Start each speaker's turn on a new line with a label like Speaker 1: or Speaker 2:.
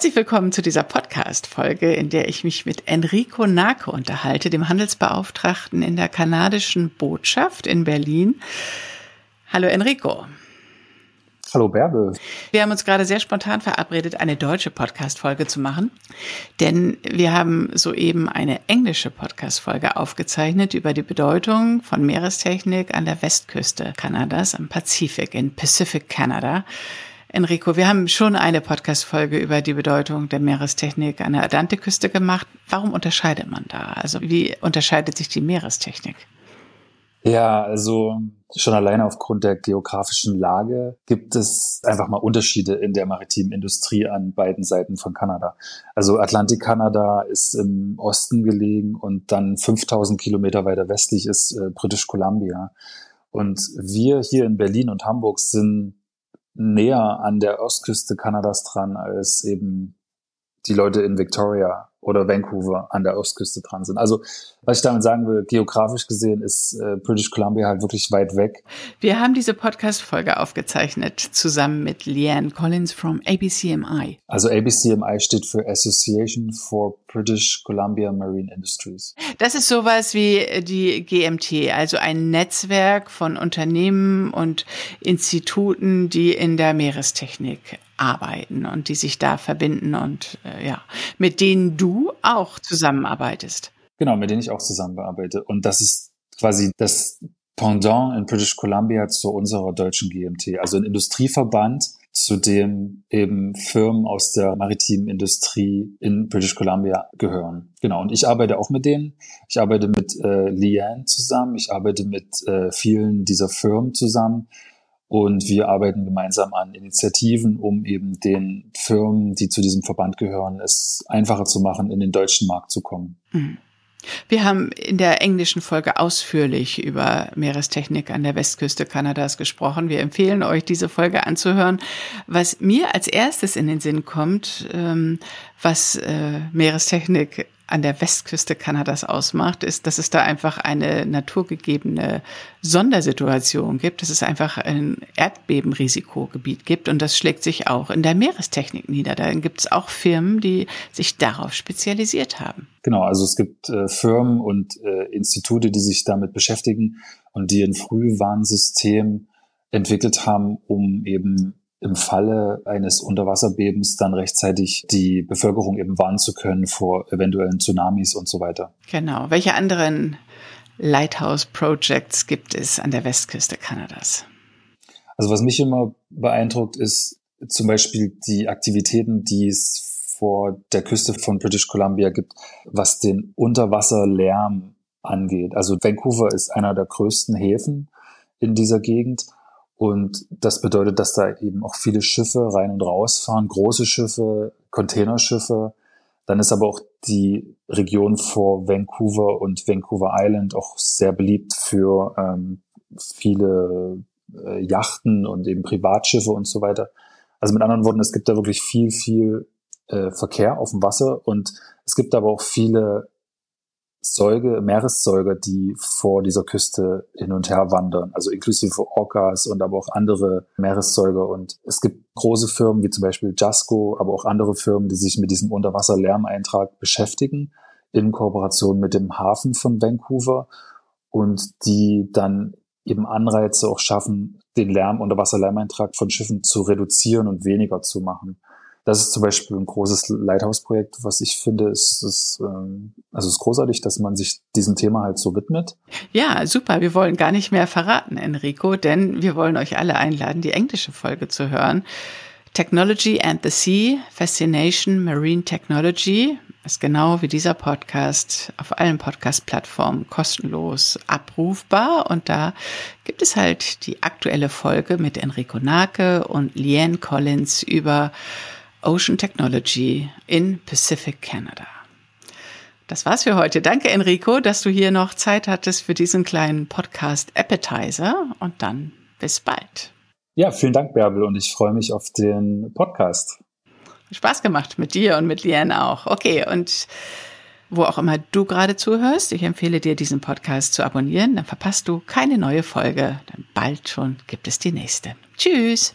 Speaker 1: Herzlich willkommen zu dieser Podcast-Folge, in der ich mich mit Enrico Nake unterhalte, dem Handelsbeauftragten in der kanadischen Botschaft in Berlin. Hallo Enrico.
Speaker 2: Hallo Bärbel.
Speaker 1: Wir haben uns gerade sehr spontan verabredet, eine deutsche Podcast-Folge zu machen, denn wir haben soeben eine englische Podcast-Folge aufgezeichnet über die Bedeutung von Meerestechnik an der Westküste Kanadas, am Pazifik, in Pacific Canada. Enrico, wir haben schon eine Podcast-Folge über die Bedeutung der Meerestechnik an der Atlantikküste gemacht. Warum unterscheidet man da? Also wie unterscheidet sich die Meerestechnik?
Speaker 2: Ja, also schon alleine aufgrund der geografischen Lage gibt es einfach mal Unterschiede in der maritimen Industrie an beiden Seiten von Kanada. Also Atlantik-Kanada ist im Osten gelegen und dann 5000 Kilometer weiter westlich ist äh, British Columbia. Und wir hier in Berlin und Hamburg sind näher an der Ostküste Kanadas dran als eben die Leute in Victoria oder Vancouver an der Ostküste dran sind. Also was ich damit sagen will, geografisch gesehen ist äh, British Columbia halt wirklich weit weg.
Speaker 1: Wir haben diese Podcast-Folge aufgezeichnet zusammen mit Leanne Collins from ABCMI.
Speaker 2: Also ABCMI steht für Association for British Columbia Marine Industries.
Speaker 1: Das ist sowas wie die GMT, also ein Netzwerk von Unternehmen und Instituten, die in der Meerestechnik arbeiten und die sich da verbinden und äh, ja, mit denen du auch zusammenarbeitest.
Speaker 2: Genau, mit denen ich auch zusammenarbeite. Und das ist quasi das Pendant in British Columbia zu unserer deutschen GMT, also ein Industrieverband, zu dem eben Firmen aus der maritimen Industrie in British Columbia gehören. Genau, und ich arbeite auch mit denen. Ich arbeite mit äh, Leanne zusammen, ich arbeite mit äh, vielen dieser Firmen zusammen und wir arbeiten gemeinsam an Initiativen, um eben den Firmen, die zu diesem Verband gehören, es einfacher zu machen, in den deutschen Markt zu kommen.
Speaker 1: Mhm. Wir haben in der englischen Folge ausführlich über Meerestechnik an der Westküste Kanadas gesprochen. Wir empfehlen euch, diese Folge anzuhören. Was mir als erstes in den Sinn kommt, ähm, was äh, Meerestechnik an der Westküste Kanadas ausmacht, ist, dass es da einfach eine naturgegebene Sondersituation gibt, dass es einfach ein Erdbebenrisikogebiet gibt und das schlägt sich auch in der Meerestechnik nieder. Da gibt es auch Firmen, die sich darauf spezialisiert haben.
Speaker 2: Genau, also es gibt äh, Firmen und äh, Institute, die sich damit beschäftigen und die ein Frühwarnsystem entwickelt haben, um eben im Falle eines Unterwasserbebens dann rechtzeitig die Bevölkerung eben warnen zu können vor eventuellen Tsunamis und so weiter.
Speaker 1: Genau. Welche anderen Lighthouse Projects gibt es an der Westküste Kanadas?
Speaker 2: Also was mich immer beeindruckt ist zum Beispiel die Aktivitäten, die es vor der Küste von British Columbia gibt, was den Unterwasserlärm angeht. Also Vancouver ist einer der größten Häfen in dieser Gegend und das bedeutet, dass da eben auch viele Schiffe rein und raus fahren, große Schiffe, Containerschiffe. Dann ist aber auch die Region vor Vancouver und Vancouver Island auch sehr beliebt für ähm, viele äh, Yachten und eben Privatschiffe und so weiter. Also mit anderen Worten, es gibt da wirklich viel, viel äh, Verkehr auf dem Wasser und es gibt aber auch viele Säuge, Meeressäuger, die vor dieser Küste hin und her wandern, also inklusive Orcas und aber auch andere Meeressäuger. Und es gibt große Firmen wie zum Beispiel Jasco, aber auch andere Firmen, die sich mit diesem Unterwasserlärmeintrag beschäftigen, in Kooperation mit dem Hafen von Vancouver. Und die dann eben Anreize auch schaffen, den Lärm, Unterwasserlärmeintrag von Schiffen zu reduzieren und weniger zu machen das ist zum Beispiel ein großes Lighthouse-Projekt, was ich finde, ist, ist, ähm, also ist großartig, dass man sich diesem Thema halt so widmet.
Speaker 1: Ja, super. Wir wollen gar nicht mehr verraten, Enrico, denn wir wollen euch alle einladen, die englische Folge zu hören. Technology and the Sea, Fascination Marine Technology ist genau wie dieser Podcast auf allen Podcast-Plattformen kostenlos abrufbar. Und da gibt es halt die aktuelle Folge mit Enrico Nake und Leanne Collins über Ocean Technology in Pacific Canada. Das war's für heute. Danke, Enrico, dass du hier noch Zeit hattest für diesen kleinen Podcast Appetizer und dann bis bald.
Speaker 2: Ja, vielen Dank, Bärbel, und ich freue mich auf den Podcast.
Speaker 1: Spaß gemacht mit dir und mit Liane auch. Okay, und wo auch immer du gerade zuhörst, ich empfehle dir, diesen Podcast zu abonnieren, dann verpasst du keine neue Folge. Dann bald schon gibt es die nächste. Tschüss!